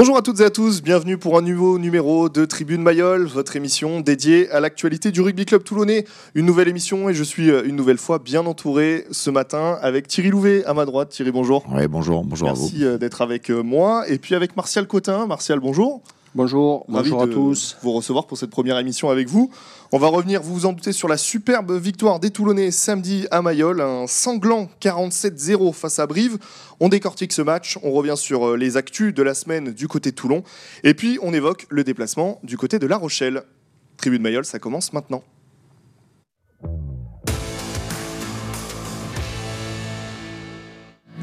Bonjour à toutes et à tous, bienvenue pour un nouveau numéro de Tribune Mayol, votre émission dédiée à l'actualité du rugby club toulonnais. Une nouvelle émission et je suis euh, une nouvelle fois bien entouré ce matin avec Thierry Louvet à ma droite. Thierry, bonjour. Oui, bonjour, bonjour Merci à vous. Merci euh, d'être avec euh, moi et puis avec Martial Cotin. Martial, bonjour. Bonjour, Ravi bonjour à de tous. Vous recevoir pour cette première émission avec vous. On va revenir, vous vous en doutez, sur la superbe victoire des Toulonnais samedi à Mayol, un sanglant 47-0 face à Brive. On décortique ce match, on revient sur euh, les actus de la semaine du côté de Toulon, et puis on évoque le déplacement du côté de La Rochelle. Tribune Mayol, ça commence maintenant.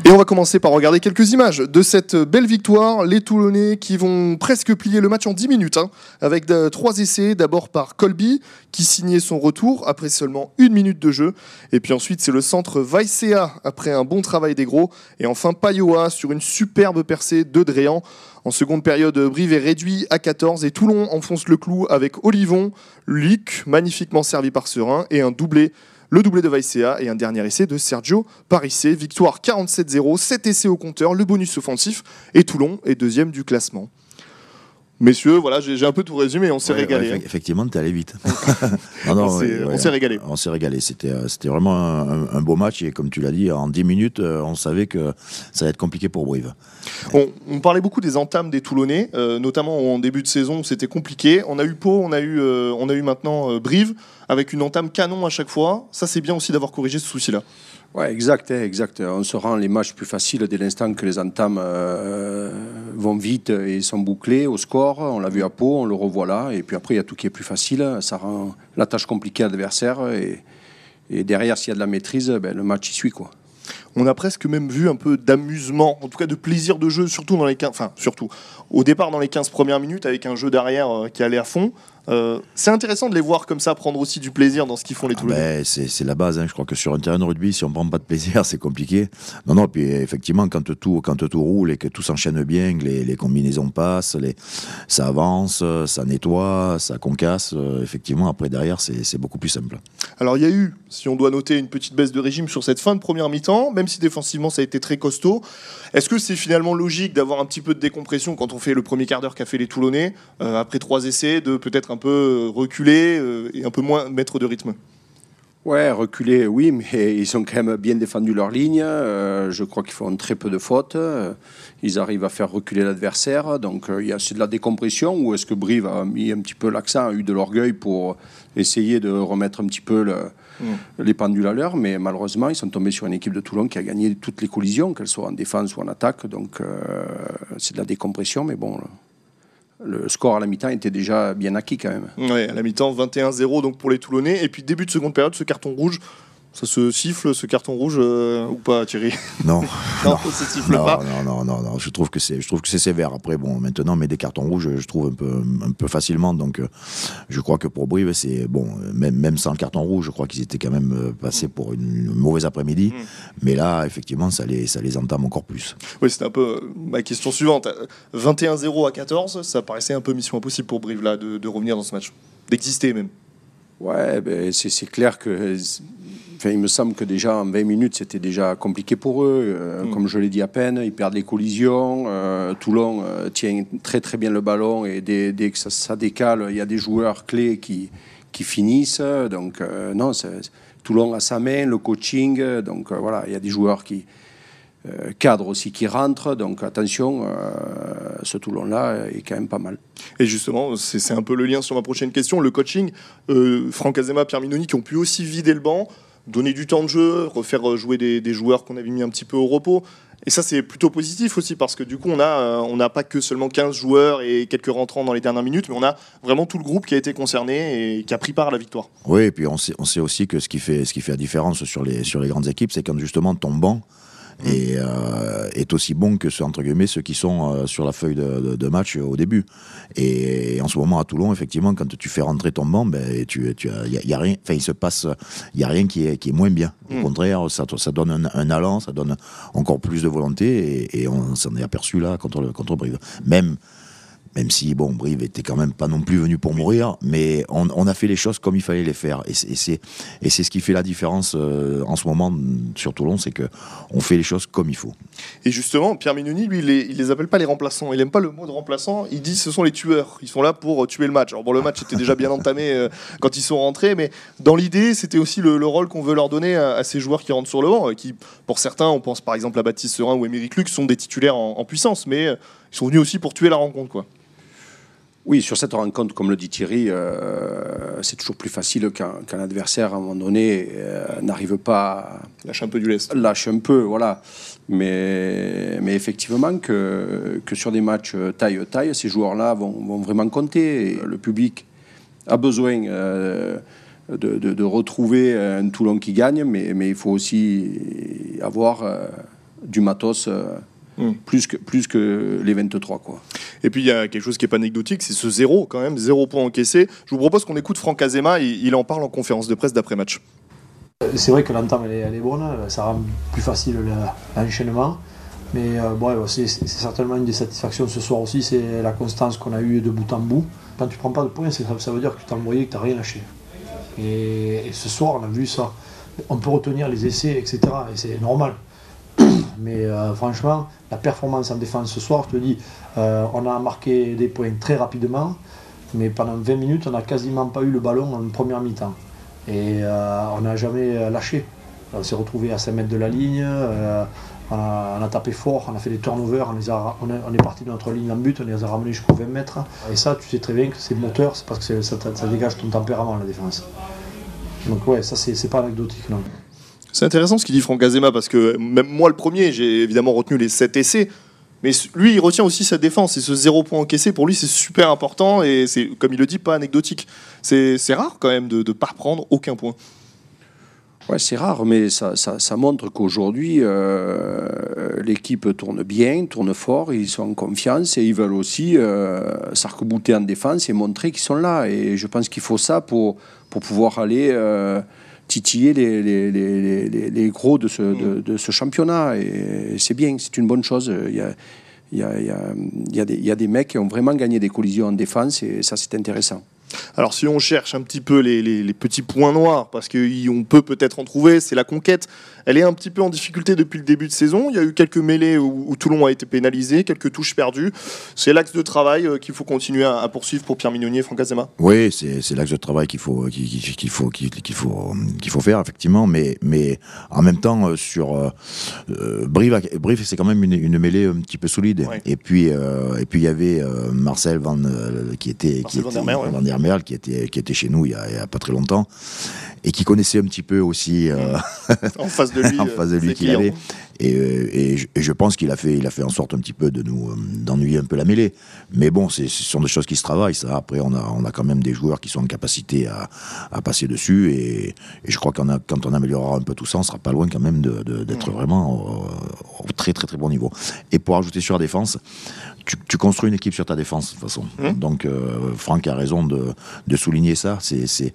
Et on va commencer par regarder quelques images de cette belle victoire. Les Toulonnais qui vont presque plier le match en 10 minutes, hein, avec trois essais. D'abord par Colby, qui signait son retour après seulement une minute de jeu. Et puis ensuite, c'est le centre Vaisea après un bon travail des gros. Et enfin, Payoa sur une superbe percée de Dréan. En seconde période, Brive est réduit à 14 et Toulon enfonce le clou avec Olivon, Luc, magnifiquement servi par Serein, et un doublé le doublé de Vaisea et un dernier essai de Sergio Parissé. Victoire 47-0, 7 essais au compteur, le bonus offensif et Toulon est deuxième du classement. Messieurs, voilà, j'ai un peu tout résumé, on s'est Ouais, régalé. ouais, hein. effectivement, t'es allé vite. On non, s'est- ouais, régalé. On s'est régalé. C'était, euh, vraiment un, un beau match et comme tu l'as dit, en 10 minutes, euh, on savait que ça allait être compliqué pour Brive. On, on parlait beaucoup des entames des Toulonnais, euh, notamment en début de saison où c'était compliqué. On a eu Pau, on a eu, euh, on a eu maintenant euh, Brive, avec une entame canon à chaque fois. Ça, c'est bien aussi d'avoir corrigé ce souci-là. Exact, hein, exact. On se rend les matchs plus faciles dès l'instant que les entames euh, vont vite et sont bouclés au score. On l'a vu à Pau, on le revoit là. Et puis après, il y a tout qui est plus facile. Ça rend la tâche compliquée à l'adversaire. Et, et derrière, s'il y a de la maîtrise, ben, le match y suit. Quoi. On a presque même vu un peu d'amusement, en tout cas de plaisir de jeu, surtout dans les 15, enfin surtout au départ dans les 15 premières minutes avec un jeu derrière euh, qui allait à fond. Euh, c'est intéressant de les voir comme ça prendre aussi du plaisir dans ce qu'ils font les Ah Toulonnais. ben, c'est, la base. hein. Je crois que sur un terrain de rugby, si on prend pas de plaisir, c'est compliqué. Non, non. Puis effectivement, quand tout, quand tout roule et que tout s'enchaîne bien, que les, les combinaisons passent, les, ça avance, ça nettoie, ça concasse. euh, effectivement, après derrière, c'est, c'est beaucoup plus simple. Alors il y a eu, si on doit noter, une petite baisse de régime sur cette fin de première mi-temps, même si défensivement ça a été très costaud. Est-ce que c'est finalement logique d'avoir un petit peu de décompression quand on fait le premier quart d'heure qu'a fait les Toulonnais, euh, après trois essais, de peut-être un peu euh, reculer euh, et un peu moins mettre de rythme Ouais, reculer, oui, mais ils ont quand même bien défendu leur ligne. Euh, je crois qu'ils font très peu de fautes. Ils arrivent à faire reculer l'adversaire. Donc, euh, il y a c'est de la décompression ou est-ce que Brive a mis un petit peu l'accent, a eu de l'orgueil pour essayer de remettre un petit peu le- les pendules à l'heure? Mais malheureusement, ils sont tombés sur une équipe de Toulon qui a gagné toutes les collisions, qu'elles soient en défense ou en attaque. Donc, euh, c'est de la décompression. Mais bon, le score à la mi-temps était déjà bien acquis quand même. Ouais, à la mi-temps, 21-0 donc pour les Toulonnais. Et puis début de seconde période, ce carton rouge, ça se siffle ce carton rouge euh, ou pas Thierry? Non. Non, ça se siffle non, pas. non, non, non, non, Je trouve que c'est, je trouve que c'est sévère. Après, bon, maintenant, mais des cartons rouges, je trouve un peu, un peu facilement. Donc, euh, je crois que pour Brive, c'est bon. euh, Même, même sans le carton rouge, je crois qu'ils étaient quand même euh, passés pour une mauvaise après-midi. Mais là, effectivement, ça les, ça les entame encore plus. Oui, c'était un peu ma question suivante. 21-0 à 14, ça paraissait un peu mission impossible pour Brive là de, de revenir dans ce match, d'exister même. Ouais, ben, c'est c'est clair que. Enfin, il me semble que déjà en 20 minutes, c'était déjà compliqué pour eux. Euh, Mm. Comme je l'ai dit à peine, ils perdent les collisions. Euh, Toulon euh, tient très très bien le ballon et dès, dès que ça, ça décale, il y a des joueurs clés qui, qui finissent. Donc, non, Toulon a sa main, le coaching. Donc, voilà, il y a des joueurs qui. cadres aussi qui rentrent. Donc, attention, ce Toulon-là est quand même pas mal. Et justement, c'est un peu le lien sur ma prochaine question, le coaching. Franck Azema, Pierre Minoni qui ont pu aussi vider le banc, donner du temps de jeu, refaire euh, jouer des, joueurs qu'on avait mis un petit peu au repos. Et ça, c'est plutôt positif aussi parce que du coup, on euh, on n'a pas que seulement 15 joueurs et quelques rentrants dans les dernières minutes, mais on a vraiment tout le groupe qui a été concerné et qui a pris part à la victoire. Oui, et puis on sait, on sait aussi que ce qui fait, ce qui fait la différence sur les, sur les grandes équipes, c'est quand justement ton banc est, euh, est aussi bon que ceux, entre guillemets, ceux qui sont euh, sur la feuille de, de- de match au début. Et, en ce moment, à Toulon, effectivement, quand tu fais rentrer ton banc, ben, tu, tu as, y a, y a rien, enfin, il se passe, il y a rien qui est, qui est moins bien. Au Mm. contraire, ça, ça donne un, un allant, ça donne encore plus de volonté, et, et on s'en est aperçu là contre, le- contre Brive. Même, même si, bon, Brive était quand même pas non plus venu pour mourir, mais on, a fait les choses comme il fallait les faire. Et c'est, ce qui fait la différence euh, en ce moment sur Toulon, c'est que on fait les choses comme il faut. Et justement, Pierre Mignoni, lui, il les, les appelle pas les remplaçants. Il aime pas le mot de remplaçant. Il dit ce sont les tueurs. Ils sont là pour euh, tuer le match. Alors bon, le match était déjà bien entamé euh, quand ils sont rentrés, mais dans l'idée, c'était aussi le, rôle qu'on veut leur donner à, ces joueurs qui rentrent sur le banc, qui, pour certains, on pense par exemple à Baptiste Serin ou Émeric Luc, sont des titulaires en, puissance, mais ils sont venus aussi pour tuer la rencontre, quoi. Oui, sur cette rencontre, comme le dit Thierry, euh, c'est toujours plus facile qu'un adversaire, à un moment donné, euh, n'arrive pas à... Lâche un peu du lest. Lâche un peu, voilà. Mais, mais effectivement, que, que sur des matchs taille-taille, ces joueurs-là vont, vont, vraiment compter. le public a besoin euh, de, de, retrouver un Toulon qui gagne, mais, mais il faut aussi avoir du matos Hmm. Plus, que, plus que les 23. Quoi. Et puis il y a quelque chose qui n'est pas anecdotique, c'est ce zéro quand même, zéro point encaissé. Je vous propose qu'on écoute Franck Azema, il, il en parle en conférence de presse d'après-match. C'est vrai que l'entame elle, elle est, bonne, ça rend plus facile l'enchaînement. Mais euh, bon, c'est certainement une des satisfactions ce soir aussi, c'est la constance qu'on a eue de bout en bout. Quand tu prends pas de points, ça, ça veut dire que tu t'as envoyé, que tu n'as rien lâché. Et, et, ce soir, on a vu ça. On peut retenir les essais, etc. Et c'est normal. Mais euh, franchement, la performance en défense ce soir, je te dis, euh, on a marqué des points très rapidement, mais pendant 20 minutes, on n'a quasiment pas eu le ballon en première mi-temps. Et euh, on n'a jamais lâché. On s'est retrouvé à 5 mètres de la ligne, on a, tapé fort, on a fait des turnovers, on, est parti de notre ligne en but, on les a ramenés jusqu'aux 20 mètres. Et ça, tu sais très bien que c'est moteur, c'est parce que ça, ça, dégage ton tempérament, la défense. Donc ouais, ça c'est pas anecdotique non. C'est intéressant ce qu'il dit Franck Azema parce que même moi le premier, j'ai évidemment retenu les 7 essais. Mais lui, il retient aussi sa défense et ce zéro point encaissé, pour lui, c'est super important et c'est, comme il le dit, pas anecdotique. C'est, rare quand même de ne pas prendre aucun point. Ouais, c'est rare, mais ça, ça, montre qu'aujourd'hui, euh, l'équipe tourne bien, tourne fort, ils sont en confiance et ils veulent aussi euh, s'arc-bouter en défense et montrer qu'ils sont là. Et je pense qu'il faut ça pour, pour pouvoir aller. Euh, titiller les, les, les, les, gros de ce, de, de ce championnat. Et c'est bien, c'est une bonne chose. Il y a, il y, a, il, y a des, il y a des mecs qui ont vraiment gagné des collisions en défense et ça, c'est intéressant. Alors si on cherche un petit peu les, les, petits points noirs, parce qu'on peut peut-être en trouver, c'est la conquête. Elle est un petit peu en difficulté depuis le début de saison. Il y a eu quelques mêlées où, Toulon a été pénalisé, quelques touches perdues. C'est l'axe de travail euh, qu'il faut continuer à, poursuivre pour Pierre Mignonier et Franck Azema Oui, c'est l'axe de travail qu'il faut, qu'il faut, qu'il faut, qu'il faut faire, effectivement. Mais, mais en même temps, euh, sur euh, euh Brive, c'est quand même une, une, mêlée un petit peu solide. Et puis, et puis il y avait Marcel Van, qui était, qui était Merle, qui était, qui était chez nous il y, a, pas très longtemps et qui connaissait un petit peu aussi euh, en face de lui, en face de lui qu'il avait. Et, euh, et, je, pense qu'il a fait, il a fait en sorte un petit peu de nous euh, d'ennuyer un peu la mêlée. Mais bon, ce sont des choses qui se travaillent. Ça. Après, on a, on a quand même des joueurs qui sont en capacité à, à passer dessus. Et, je crois qu'on a, quand on améliorera un peu tout ça, on sera pas loin quand même d'être de, vraiment au, très très très bon niveau. Et pour ajouter sur la défense, tu, construis une équipe sur ta défense de toute façon. Mmh. Donc euh, Franck a raison de, de souligner ça. C'est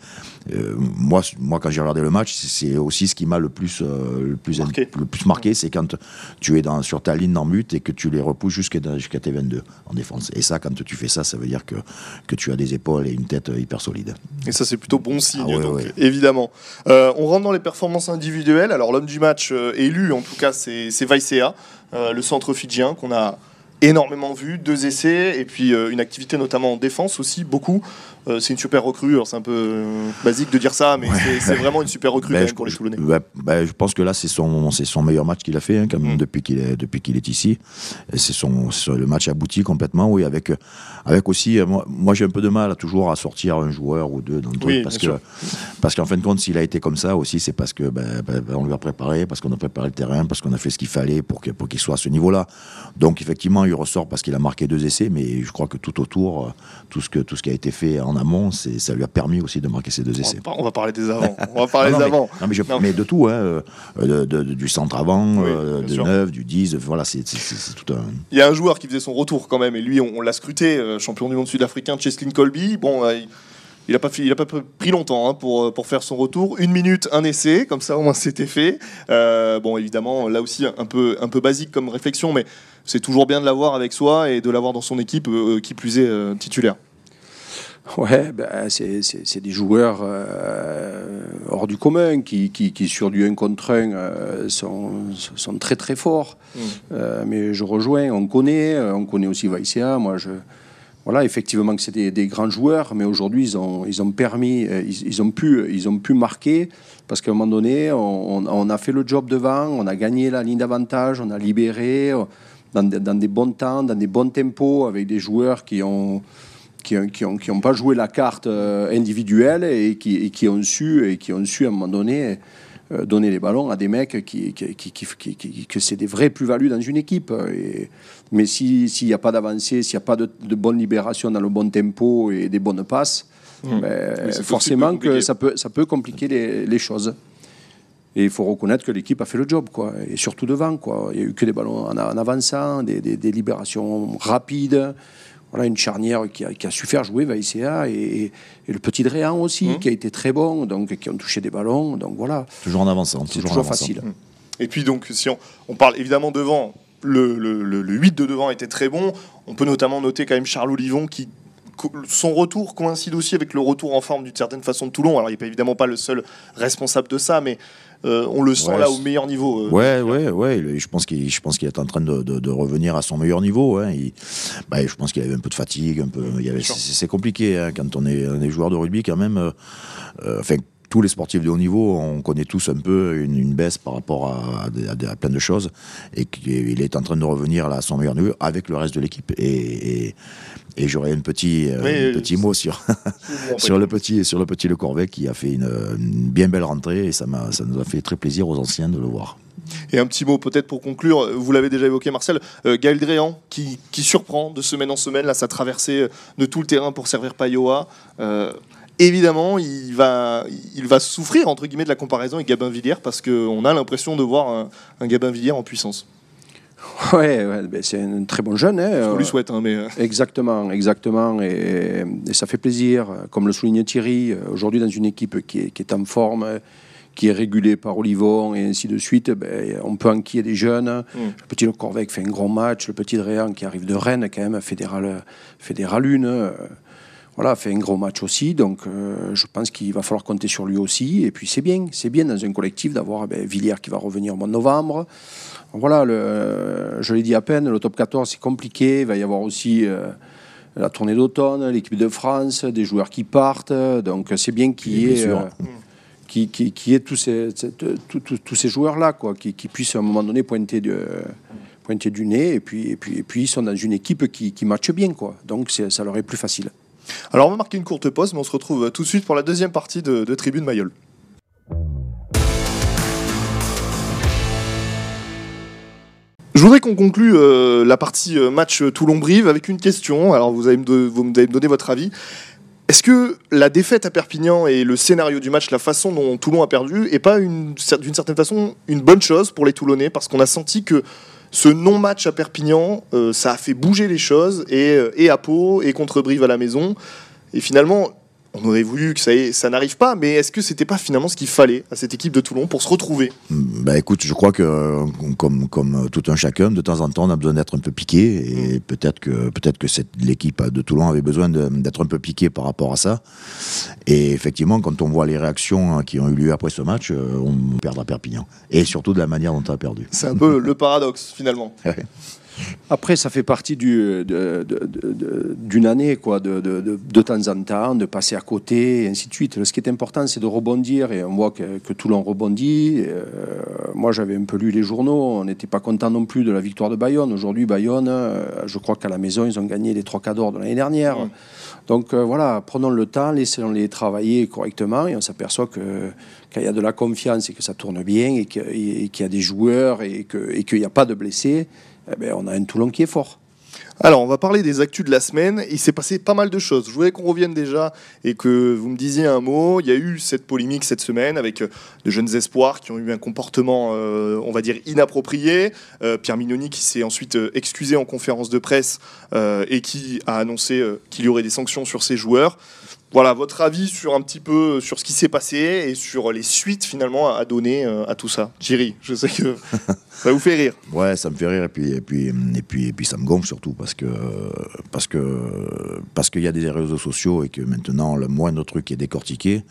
euh, moi, moi quand j'ai regardé le match, c'est aussi ce qui m'a le plus le plus marqué, le plus marqué c'est quand tu es dans, sur ta ligne en but et que tu les repousses jusqu'à jusqu'à tes 22 en défense. Et ça, quand tu fais ça, ça veut dire que, que tu as des épaules et une tête hyper solide. Et ça, c'est plutôt bon signe, ah donc, évidemment. Euh, on rentre dans les performances individuelles. Alors, l'homme du match euh, élu, en tout cas, c'est Vaisea, euh, le centre fidjien qu'on a énormément vu, deux essais et puis une activité notamment en défense aussi, beaucoup. Euh, c'est une super recrue. C'est un peu euh, basique de dire ça, mais c'est vraiment une super recrue ben, pour les Toulonnais. Ben, je pense que là, c'est son, son meilleur match qu'il a fait hein, quand même, mm. depuis qu'il est, depuis qu'il est ici. C'est son, le match abouti complètement, oui, avec, avec aussi. Euh, moi, moi j'ai un peu de mal à, toujours à sortir un joueur ou deux dans le truc, parce, que, parce qu'en fin de compte, s'il a été comme ça aussi, c'est parce que ben, on lui a préparé, parce qu'on a préparé le terrain, parce qu'on a fait ce qu'il fallait pour, pour qu'il soit à ce niveau-là. Donc, effectivement, il ressort parce qu'il a marqué deux essais, mais je crois que tout autour, tout ce, que, tout ce qui a été fait en en amont, ça lui a permis aussi de marquer ses deux essais. On va, parler des avant. On va parler des avant. Mais, je, mais, de tout, hein, euh, du centre avant, euh, de 9, du 10, voilà, c'est tout un. Il y a un joueur qui faisait son retour quand même, et lui, on, l'a scruté, euh, champion du monde sud-africain, Cheslin Colby. Bon, il n'a pas, pris longtemps hein, pour, pour faire son retour. Une minute, un essai, comme ça au moins c'était fait. bon, évidemment, là aussi un peu, un peu basique comme réflexion, mais c'est toujours bien de l'avoir avec soi et de l'avoir dans son équipe, qui plus est titulaire. Ouais, ben, c'est des joueurs. Euh, hors du commun, qui, qui, qui, sur du 1 contre 1 sont, sont, très très forts. Mm. mais je rejoins, on connaît, on connaît aussi Vaïsia. Moi, je, voilà, effectivement que c'est des, grands joueurs, mais aujourd'hui ils ont, ils ont permis, ils, ont pu, ils ont pu marquer parce qu'à un moment donné, on, on, a fait le job devant, on a gagné la ligne d'avantage, on a libéré dans, dans, des bons temps, dans des bons tempos, avec des joueurs qui ont qui n'ont qui ont, qui ont pas joué la carte euh, individuelle et qui, et qui, ont su et qui ont su à un moment donné euh, donner les ballons à des mecs qui, qui, qui que c'est des vraies plus-values dans une équipe. Et, mais s'il n'y a pas d'avancée, s'il n'y a pas de, bonne libération dans le bon tempo et des bonnes passes, mmh. ben, forcément que ça peut, ça peut compliquer les, les choses. Et il faut reconnaître que l'équipe a fait le job, quoi. Et surtout devant, quoi. Il n'y a eu que des ballons en, avançant, des, des, des libérations rapides voilà, une charnière qui a, su faire jouer Vaïséa et, et, le petit Dréan aussi, mmh. qui a été très bon, donc qui ont touché des ballons. Donc voilà. Toujours en avançant. C'est toujours, facile. Mmh. Et puis donc, si on, on parle évidemment devant, le, le, le, 8 de devant était très bon. On peut notamment noter quand même Charles Olivon qui son retour coïncide aussi avec le retour en forme d'une certaine façon de Toulon. Alors il n'est évidemment pas le seul responsable de ça, mais euh, on le sent là au meilleur niveau. Euh, ouais, ouais, ouais. Je pense qu'il, je pense qu'il est en train de, de, revenir à son meilleur niveau. Hein. bah, je pense qu'il avait un peu de fatigue, un peu. c'est, compliqué hein, quand on est, on est, joueur de rugby quand même. Euh, enfin, tous les sportifs de haut niveau, on connaît tous un peu une, baisse par rapport à, à, plein de choses, et qu'il est en train de revenir là, à son meilleur niveau avec le reste de l'équipe. Et, et, j'aurais un petit, euh, petit mot sur, sur, le petit, sur le petit Le Corvet qui a fait une, bien belle rentrée, et ça, ça nous a fait très plaisir aux anciens de le voir. Et un petit mot peut-être pour conclure, vous l'avez déjà évoqué Marcel, euh, Gaël Dréan qui, qui, surprend de semaine en semaine, là sa traversée de tout le terrain pour servir Payoa. Euh, évidemment, il va, il va souffrir entre guillemets de la comparaison avec Gabin Villiers parce qu'on a l'impression de voir un, Gabin Villiers en puissance. Ouais, c'est un très bon jeune. Hein, on lui souhaite, hein, mais euh. exactement, exactement, et, ça fait plaisir. Comme le souligne Thierry, aujourd'hui dans une équipe qui est, en forme, qui est régulée par Olivon et ainsi de suite, ben, on peut enquiller des jeunes. Mm. Le petit Le Corvec fait un grand match, le petit Dréan qui arrive de Rennes, quand même, fédéral, fédéral 1 voilà, fait un gros match aussi, donc euh, je pense qu'il va falloir compter sur lui aussi. Et puis c'est bien, c'est bien dans un collectif d'avoir ben, Villiers qui va revenir au mois de novembre. Voilà, le, je l'ai dit à peine, le top 14 c'est compliqué. Il va y avoir aussi euh, la tournée d'automne, l'équipe de France, des joueurs qui partent. Donc c'est bien qu'il y ait, euh, qui, qui, qui tous ces, tous ces joueurs-là, quoi, qui, qui, puissent à un moment donné pointer, de, pointer du nez. Et puis, et, puis, et puis ils sont dans une équipe qui, qui matche bien, quoi. Donc ça leur est plus facile. Alors on va marquer une courte pause, mais on se retrouve tout de suite pour la deuxième partie de, Tribune Mayol. Je voudrais qu'on conclue euh, la partie euh, match Toulon-Brive avec une question. Alors vous allez, me, donner votre avis. Est-ce que la défaite à Perpignan et le scénario du match, la façon dont Toulon a perdu, est pas d'une certaine façon une bonne chose pour les Toulonnais? Parce qu'on a senti que ce non-match à Perpignan, euh, ça a fait bouger les choses, et, euh, et à Pau, et contre Brive à la maison. Et finalement, on aurait voulu que ça, ça n'arrive pas, mais est-ce que c'était pas finalement ce qu'il fallait à cette équipe de Toulon pour se retrouver? Bah écoute, je crois que comme, comme tout un chacun, de temps en temps, on a besoin d'être un peu piqué, et mm. peut-être que peut-être que l'équipe de Toulon avait besoin d'être un peu piqué par rapport à ça. Et effectivement, quand on voit les réactions hein, qui ont eu lieu après ce match, euh, on perd à Perpignan, et surtout de la manière dont on a perdu. C'est un peu le paradoxe finalement. Après, ça fait partie du, d'une année, quoi, de, de, temps en temps, de passer à côté, et ainsi de suite. Ce qui est important, c'est de rebondir, et on voit que, que Toulon rebondit. Euh, moi, j'avais un peu lu les journaux, on n'était pas content non plus de la victoire de Bayonne. Aujourd'hui, Bayonne, euh, je crois qu'à la maison, ils ont gagné les trois cadors de l'année dernière. Donc euh, voilà, prenons le temps, laissons-les travailler correctement, et on s'aperçoit que quand il y a de la confiance et que ça tourne bien, et qu'il y a des joueurs, et qu'il n'y a pas de blessés, eh ben, on a un Toulon qui est fort. Alors, on va parler des actus de la semaine. Il s'est passé pas mal de choses. Je voulais qu'on revienne déjà et que vous me disiez un mot. Il y a eu cette polémique cette semaine avec euh, de jeunes espoirs qui ont eu un comportement, euh, on va dire, inapproprié. Euh, Pierre Mignoni qui s'est ensuite excusé en conférence de presse et qui a annoncé qu'il y aurait des sanctions sur ses joueurs voilà votre avis sur un petit peu sur ce qui s'est passé et sur les suites finalement à donner euh, à tout ça. Thierry, je sais que ça vous fait rire. Ouais, ça me fait rire et puis et puis et puis et puis ça me gonfle surtout parce que parce que parce qu'il y a des réseaux sociaux et que maintenant le moindre truc est décortiqué.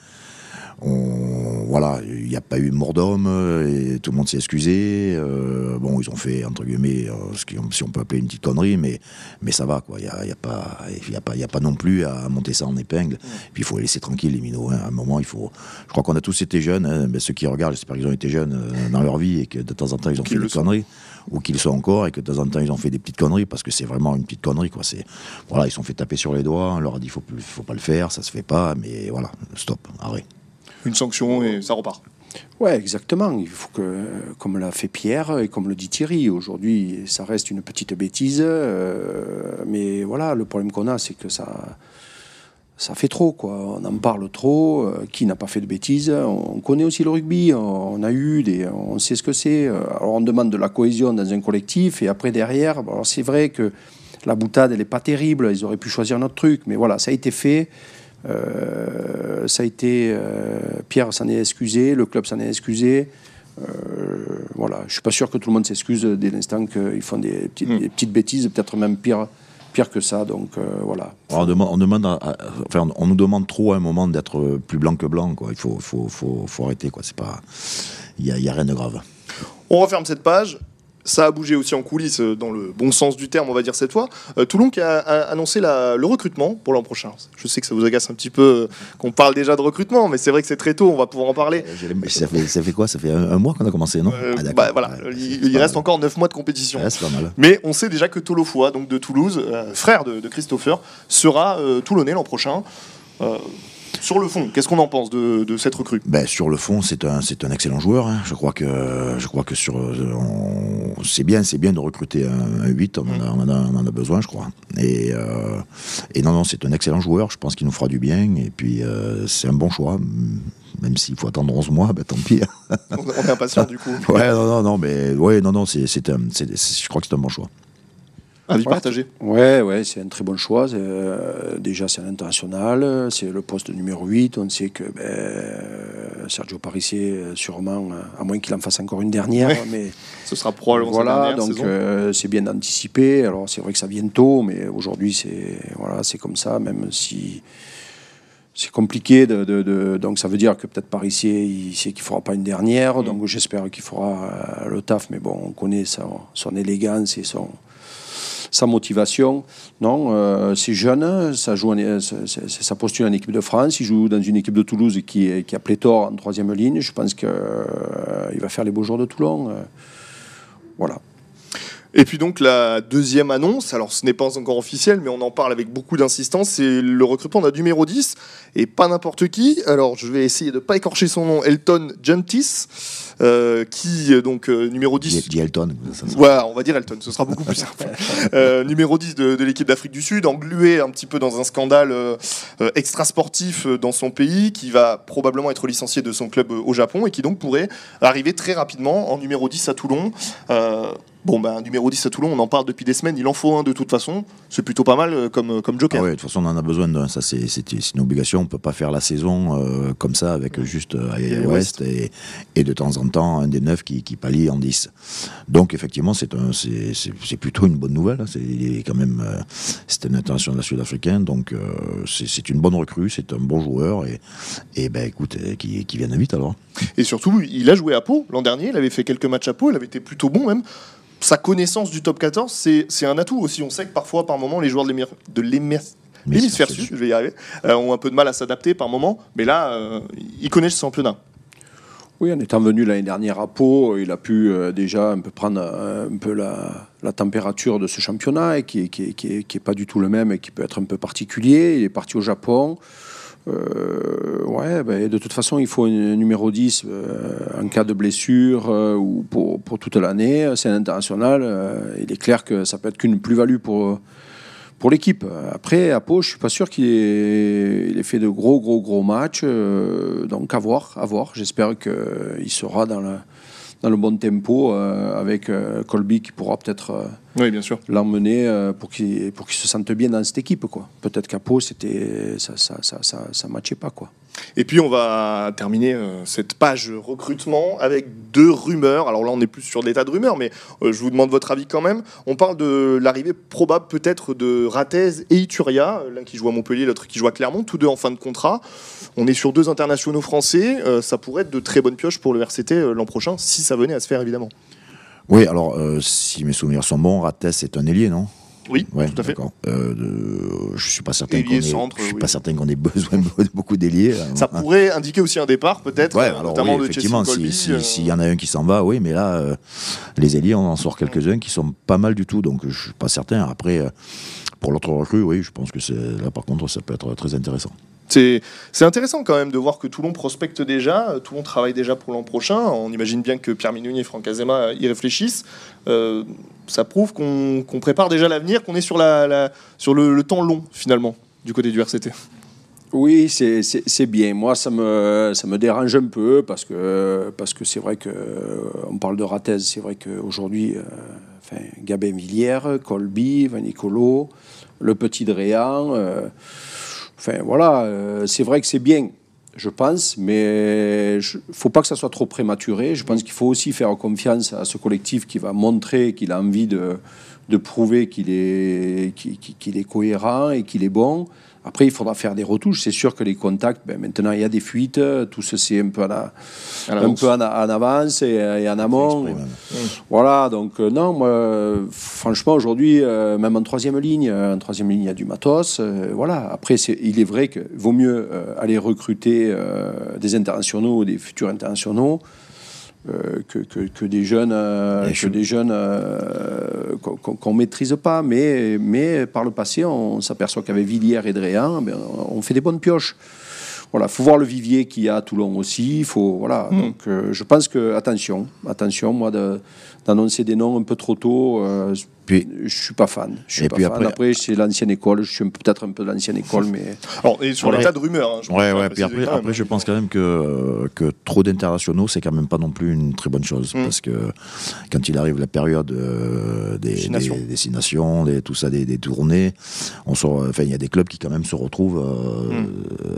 On, voilà, il n'y a pas eu mort d'homme et tout le monde s'est excusé. Euh, bon, ils ont fait, entre guillemets, euh, ce qui, si on peut appeler une petite connerie, mais, mais ça va, quoi. Il n'y a, y a, pas, y a, pas, y a pas non plus à monter ça en épingle. Puis il faut les laisser tranquilles, les minots. Hein. À un moment, il faut. Je crois qu'on a tous été jeunes. Hein. ceux qui regardent, j'espère qu'ils ont été jeunes dans leur vie et que de temps en temps, ils ont fait des conneries ou qu'ils sont encore et que de temps en temps ils ont fait des petites conneries parce que c'est vraiment une petite connerie quoi c'est voilà ils sont fait taper sur les doigts on leur a dit faut faut pas le faire ça se fait pas mais voilà stop arrête une sanction et ça repart. Ouais, exactement. Il faut que, comme l'a fait Pierre et comme le dit Thierry, aujourd'hui, ça reste une petite bêtise. Euh, mais voilà, le problème qu'on a, c'est que ça, ça fait trop, quoi. On en parle trop. Euh, qui n'a pas fait de bêtises On connaît aussi le rugby. On a eu des, on sait ce que c'est. Euh, alors on demande de la cohésion dans un collectif et après derrière, c'est vrai que la boutade, elle n'est pas terrible. Ils auraient pu choisir notre truc, mais voilà, ça a été fait. Euh, ça a été. Euh, Pierre s'en est excusé, le club s'en est excusé. Euh, voilà, je suis pas sûr que tout le monde s'excuse dès l'instant qu'ils font des petites, hmm. des petites bêtises, peut-être même pire, pire que ça. Donc voilà. on, demande, on, demande enfin, on nous demande trop à un moment d'être plus blanc que blanc. Quoi. Il faut, faut, faut, faut arrêter. Quoi. C'est pas, il y a, y a rien de grave. On referme cette page ça a bougé aussi en coulisses, euh, dans le bon sens du terme, on va dire cette fois. Euh, Toulon qui a, annoncé le recrutement pour l'an prochain. Je sais que ça vous agace un petit peu euh, qu'on parle déjà de recrutement, mais c'est vrai que c'est très tôt, on va pouvoir en parler. Ça fait, ça fait quoi? Ça fait un, mois qu'on a commencé, non? Ah, bah, voilà, Il, reste encore 9 mois de compétition. Mais on sait déjà que Tolofoa, donc de Toulouse, frère de, Christopher, sera toulonnais l'an prochain. Sur le fond, qu'est-ce qu'on en pense de, cette recrue? Ben, Sur le fond, c'est un, c'est un excellent joueur. Hein. Je crois que, je crois que sur, c'est bien, c'est bien de recruter un, 8. On, en a, on, en a, besoin, je crois. Et, euh, et non, non, c'est un excellent joueur. Je pense qu'il nous fera du bien. Et puis, euh, c'est un bon choix. Même s'il faut attendre 11 mois, ben, tant pis. on est impatient du coup. ouais, non, non, non, mais ouais, non, non, c'est, c'est un, je crois que c'est un bon choix. Avis partagé Ouais, ouais, c'est un très bon choix. Euh, déjà, c'est un international, c'est le poste numéro 8. On sait que ben, Sergio Parissier, euh, sûrement, euh, à moins qu'il en fasse encore une dernière, mais ce sera probablement voilà. Donc c'est bien d'anticiper. Alors c'est vrai que ça vient tôt, mais aujourd'hui c'est voilà, c'est comme ça. Même si c'est compliqué, de, donc ça veut dire que peut-être Parissier, il sait qu'il ne fera pas une dernière. Mm. Donc j'espère qu'il fera le taf. Mais bon, on connaît son élégance et son sa motivation. Non, euh, c'est jeune, ça, joue ça postule en équipe de France, il joue dans une équipe de Toulouse qui, qui a pléthore en troisième ligne. Je pense qu'il euh, va faire les beaux jours de Toulon. Euh, voilà. Et puis donc la deuxième annonce, alors ce n'est pas encore officiel, mais on en parle avec beaucoup d'insistance, c'est le recrutement d'un numéro 10, et pas n'importe qui. Alors je vais essayer de ne pas écorcher son nom, Elton Gentis, euh, qui donc euh, numéro 10... Dit Elton. Ouais, on va dire Elton, ce sera beaucoup plus simple. Euh, numéro 10 de, de l'équipe d'Afrique du Sud, englué un petit peu dans un scandale extra-sportif dans son pays, qui va probablement être licencié de son club au Japon, et qui donc pourrait arriver très rapidement en numéro 10 à Toulon. Bon, ben, numéro 10 à Toulon, on en parle depuis des semaines, il en faut un de toute façon. C'est plutôt pas mal euh, comme, euh, comme joker. Ah de toute façon, on en a besoin d'un. Ça, c'est, une obligation. On peut pas faire la saison euh, comme ça avec juste euh, West et, et, de temps en temps un des neufs qui, qui pallie en 10. Donc, effectivement, c'est, un, c'est, c'est, plutôt une bonne nouvelle. Hein. C'est, il est quand même. c'est une international sud-africain. Donc, c'est, une bonne recrue. C'est un bon joueur. Et, et ben, écoute, qui, qui vienne vite alors. Et surtout, il a joué à Pau l'an dernier. Il avait fait quelques matchs à Pau. Il avait été plutôt bon même sa connaissance du top 14, c'est un atout aussi. On sait que parfois, par moment, les joueurs de l'hémisphère sud, je vais y arriver, euh, ont un peu de mal à s'adapter par moment, mais là, euh, il connaît ce championnat. Oui, en étant venu l'année dernière à Pau, il a pu euh, déjà un peu prendre un peu la, température de ce championnat et qui n'est qui, qui, pas du tout le même et qui peut être un peu particulier. Il est parti au Japon. Euh, ouais, ben, de toute façon, il faut un numéro 10 euh, en cas de blessure euh, ou pour, pour, toute l'année. C'est un international. il est clair que ça peut être qu'une plus-value pour, pour l'équipe. Après, à Pau, je suis pas sûr qu'il ait, fait de gros, gros, gros matchs. donc, à voir, à voir. J'espère qu'il sera dans la dans le bon tempo euh, avec euh, Colby qui pourra peut-être euh, oui, bien sûr. l'emmener pour qu'il pour qu'il se sente bien dans cette équipe quoi. Peut-être qu'à Pau c'était ça ça ça ça, ça matchait pas quoi. Et puis on va terminer euh, cette page recrutement avec deux rumeurs. Alors là on est plus sur l'état de rumeurs, mais euh, je vous demande votre avis quand même. On parle de l'arrivée probable peut-être de Ratez et Ituria, l'un qui joue à Montpellier, l'autre qui joue à Clermont, tous deux en fin de contrat. On est sur deux internationaux français. Euh, ça pourrait être de très bonnes pioches pour le RCT l'an prochain, si ça venait à se faire évidemment. Oui, alors si mes souvenirs sont bons, Ratez est un ailier, non? Oui, tout à fait. Euh, je suis pas certain qu'on ait, je suis pas certain qu'on ait besoin de beaucoup d'ailiers. Ça pourrait indiquer aussi un départ, peut-être, ouais, euh, notamment de effectivement, s'il si, si, y en a un qui s'en va, oui, mais là, euh, les ailiers, on en sort quelques-uns qui sont pas mal du tout, donc je suis pas certain. Après, pour l'autre recrue, oui, je pense que là, par contre, ça peut être très intéressant. C'est intéressant quand même de voir que Toulon prospecte déjà, Toulon travaille déjà pour l'an prochain. On imagine bien que Pierre Minouni et Franck Azema y réfléchissent. Euh, ça prouve qu'on prépare déjà l'avenir, qu'on est sur, le, temps long finalement du côté du RCT. Oui, c'est bien. Moi, ça me, dérange un peu parce que c'est vrai que on parle de Ratez. C'est vrai qu'aujourd'hui, euh, enfin, Gabin Villière, Colby, Vanicolo, le petit Dréan. Euh, Enfin voilà, euh, c'est vrai que c'est bien, je pense, mais il ne faut pas que ça soit trop prématuré. Je pense qu'il faut aussi faire confiance à ce collectif qui va montrer qu'il a envie de, de prouver qu'il est, qu'il est cohérent et qu'il est bon. Après, il faudra faire des retouches. C'est sûr que les contacts, ben, maintenant, il y a des fuites. Tout ceci un peu, en, un peu en, avance et, en amont. Voilà, donc euh, non, moi, franchement, aujourd'hui, euh, même en troisième ligne, en troisième ligne, il y a du matos. Euh, voilà. Après, il est vrai qu'il vaut mieux aller recruter des internationaux, des futurs internationaux, euh, que, que, des jeunes, euh, que des jeunes euh, qu'on ne maîtrise pas. Mais, mais par le passé, on s'aperçoit qu'avec Villiers et Dréan, ben, on fait des bonnes pioches. Voilà, faut voir le vivier qu'il y a à Toulon aussi. Faut, voilà, hmm. donc je pense que attention, attention, moi d'annoncer des noms un peu trop tôt puis, je suis pas fan. Je suis et pas puis fan. Après, c'est l'ancienne école. Je suis peut-être un peu de l'ancienne école, mais. Alors, et sur l'état de rumeur. Hein, ouais, ouais. Puis après, après je pense quand même que, que trop d'internationaux, c'est quand même pas non plus une très bonne chose. Hmm. Parce que quand il arrive la période euh, des, destinations, des, tout ça, des, des tournées, on sort, enfin, il y a des clubs qui quand même se retrouvent euh,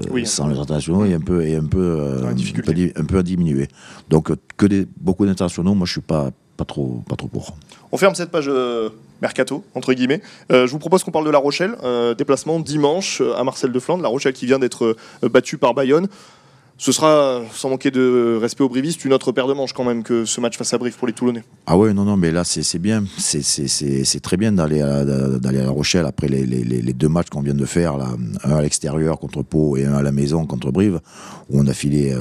hmm. sans les internationaux et un peu, et un peu, euh, un, peu, à diminuer. Donc, que des, beaucoup d'internationaux, moi, je suis pas pas trop, pas. On ferme cette page euh, mercato, entre guillemets. Euh, je vous propose qu'on parle de La Rochelle. Euh, déplacement dimanche à Marcel de Flandre. La Rochelle qui vient d'être battue par Bayonne. Ce sera, sans manquer de respect aux brivistes, une autre paire de manches quand même que ce match face à Brive pour les Toulonnais. Ah ouais, non, non, mais là c'est bien. C'est très bien d'aller à, d'aller à La Rochelle après les, les, les deux matchs qu'on vient de faire, là, un à l'extérieur contre Pau et un à la maison contre Brive, où on a filé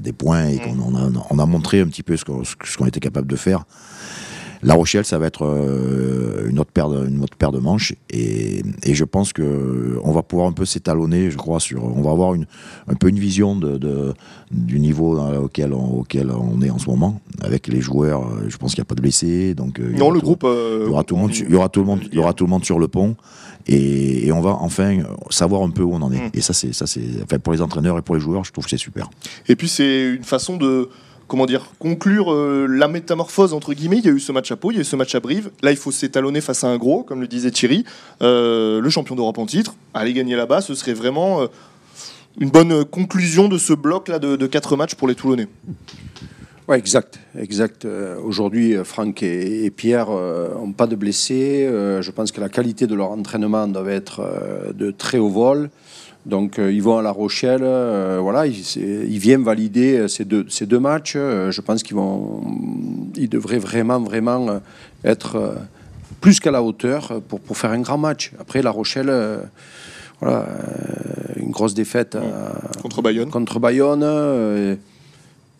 des points et qu'on on a, on a, montré un petit peu ce qu'on était capable de faire. La Rochelle, ça va être euh, une, autre paire de, une autre paire de manches. Et, je pense qu'on va pouvoir un peu s'étalonner, je crois, sur. On va avoir une, un peu une vision de, du niveau auquel on, auquel on est en ce moment. Avec les joueurs, euh, je pense qu'il n'y a pas de blessés. Donc, non, le groupe. il y aura tout le monde, il y aura tout le monde, il y aura tout le monde sur le pont. Et, on va enfin savoir un peu où on en est. Mm. Et ça, c'est ça, c'est enfin, pour les entraîneurs et pour les joueurs, je trouve que c'est super. Et puis c'est une façon de comment dire, conclure euh, la métamorphose entre guillemets. Il y a eu ce match à Pau, il y a eu ce match à Brive. Là, il faut s'étalonner face à un gros, comme le disait Thierry, euh, le champion d'Europe en titre. Aller gagner là-bas, ce serait vraiment euh, une bonne conclusion de ce bloc là de, quatre matchs pour les Toulonnais. Ouais, exact, exact. Aujourd'hui, Franck et, Pierre n'ont pas de blessés. je pense que la qualité de leur entraînement doit être de très haut vol. Donc euh, ils vont à La Rochelle, euh, voilà, ils, viennent valider euh, ces deux, ces deux matchs. je pense qu'ils vont, ils devraient vraiment, vraiment être plus qu'à la hauteur pour, pour faire un grand match. Après La Rochelle, voilà, une grosse défaite contre Bayonne. Contre Bayonne.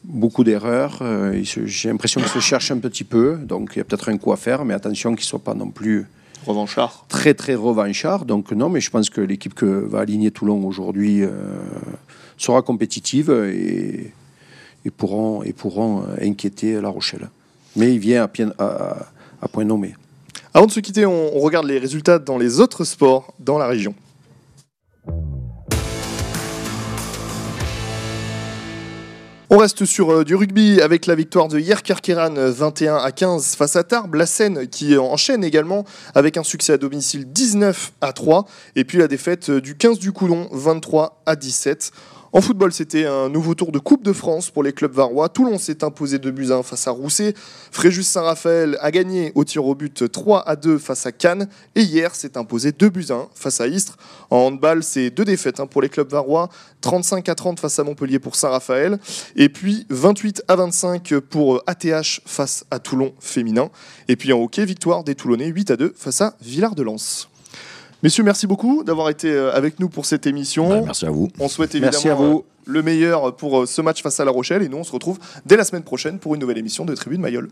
Beaucoup d'erreurs. J'ai l'impression qu'ils se cherchent un petit peu. Donc il y a peut-être un coup à faire, mais attention qu'ils ne soient pas non plus Revanchard. Très, très revanchard. Donc, non, mais je pense que l'équipe que va aligner Toulon aujourd'hui euh, sera compétitive et, et, pourront, et pourront inquiéter La Rochelle. Mais il vient à, à, point nommé. Avant de se quitter, on regarde les résultats dans les autres sports dans la région. On reste sur euh, du rugby avec la victoire de Yerkerkeran 21 à 15 face à Tarbes. La Seine qui enchaîne également avec un succès à domicile 19 à 3. Et puis la défaite du 15 du Coulon 23 à 17. En football, c'était un nouveau tour de Coupe de France pour les clubs varois. Toulon s'est imposé 2 buts à 1 face à Rousset. Fréjus Saint-Raphaël a gagné au tir au but 3 à 2 face à Cannes. Et hier, s'est imposé 2 buts à 1 face à Istres. En handball, c'est deux défaites hein, pour les clubs varois. 35 à 30 face à Montpellier pour Saint-Raphaël. Et puis 28 à 25 pour ATH face à Toulon féminin. Et puis en hockey, victoire des Toulonnais 8 à 2 face à Villard-de-Lans. Messieurs, merci beaucoup d'avoir été euh, avec nous pour cette émission. Ouais, merci à vous. On souhaite évidemment Merci à vous. euh, le meilleur pour euh, ce match face à La Rochelle et nous on se retrouve dès la semaine prochaine pour une nouvelle émission de Tribune Mayol.